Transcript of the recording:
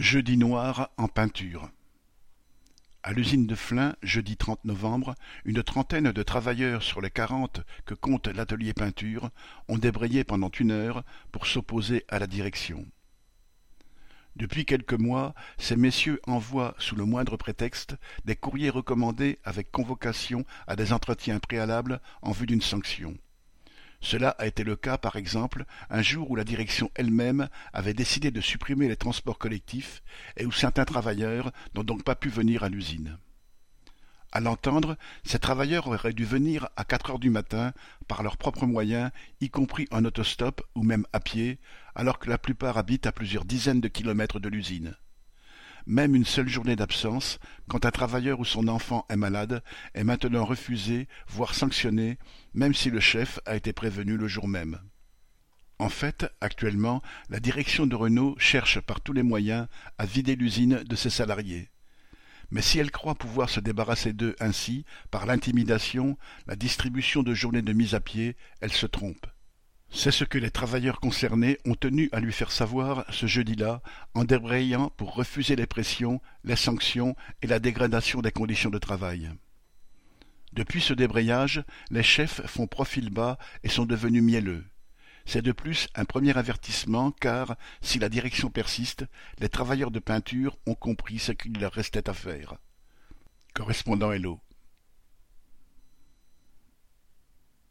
Jeudi noir en peinture. À l'usine de Flins, jeudi 30 novembre, une trentaine de travailleurs sur les quarante que compte l'atelier peinture ont débrayé pendant une heure pour s'opposer à la direction. Depuis quelques mois, ces messieurs envoient, sous le moindre prétexte, des courriers recommandés avec convocation à des entretiens préalables en vue d'une sanction. Cela a été le cas, par exemple, un jour où la direction elle-même avait décidé de supprimer les transports collectifs et où certains travailleurs n'ont donc pas pu venir à l'usine. À l'entendre, ces travailleurs auraient dû venir à quatre heures du matin par leurs propres moyens, y compris en autostop ou même à pied, alors que la plupart habitent à plusieurs dizaines de kilomètres de l'usine. Même une seule journée d'absence, quand un travailleur ou son enfant est malade, est maintenant refusé, voire sanctionné, même si le chef a été prévenu le jour même. En fait, actuellement, la direction de Renault cherche par tous les moyens à vider l'usine de ses salariés. Mais si elle croit pouvoir se débarrasser d'eux ainsi, par l'intimidation, la distribution de journées de mise à pied, elle se trompe. C'est ce que les travailleurs concernés ont tenu à lui faire savoir ce jeudi-là, en débrayant pour refuser les pressions, les sanctions et la dégradation des conditions de travail. Depuis ce débrayage, les chefs font profil bas et sont devenus mielleux. C'est de plus un premier avertissement car, si la direction persiste, les travailleurs de peinture ont compris ce qu'il leur restait à faire. Correspondant Hello.